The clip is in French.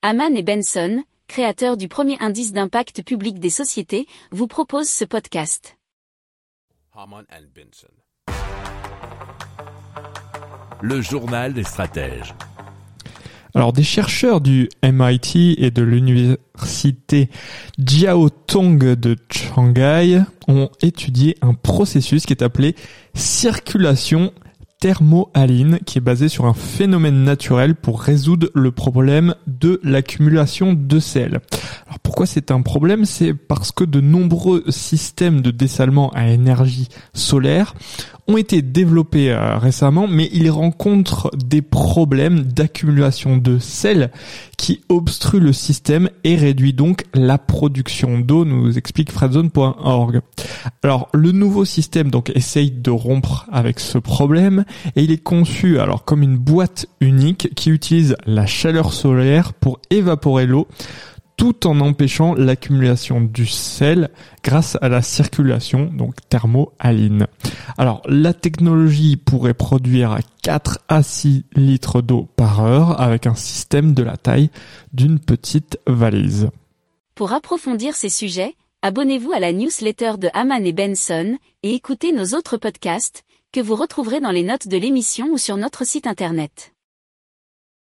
Haman et Benson, créateurs du premier indice d'impact public des sociétés, vous proposent ce podcast. Haman and Benson. Le journal des stratèges. Alors des chercheurs du MIT et de l'université Jiao Tong de Shanghai ont étudié un processus qui est appelé circulation thermohaline qui est basé sur un phénomène naturel pour résoudre le problème de l'accumulation de sel. Pourquoi c'est un problème C'est parce que de nombreux systèmes de dessalement à énergie solaire ont été développés euh, récemment, mais ils rencontrent des problèmes d'accumulation de sel qui obstruent le système et réduit donc la production d'eau, nous explique fredzone.org. Alors le nouveau système donc essaye de rompre avec ce problème et il est conçu alors comme une boîte unique qui utilise la chaleur solaire pour évaporer l'eau tout en empêchant l'accumulation du sel grâce à la circulation, donc thermohaline. Alors, la technologie pourrait produire 4 à 6 litres d'eau par heure avec un système de la taille d'une petite valise. Pour approfondir ces sujets, abonnez-vous à la newsletter de Haman et Benson et écoutez nos autres podcasts que vous retrouverez dans les notes de l'émission ou sur notre site internet.